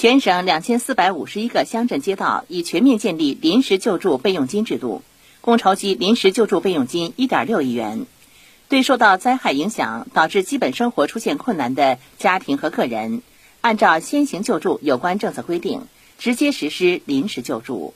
全省两千四百五十一个乡镇街道已全面建立临时救助备用金制度。共筹集临时救助备用金一点六亿元。对受到灾害影响导致基本生活出现困难的家庭和个人按照先行救助有关政策规定直接实施临时救助。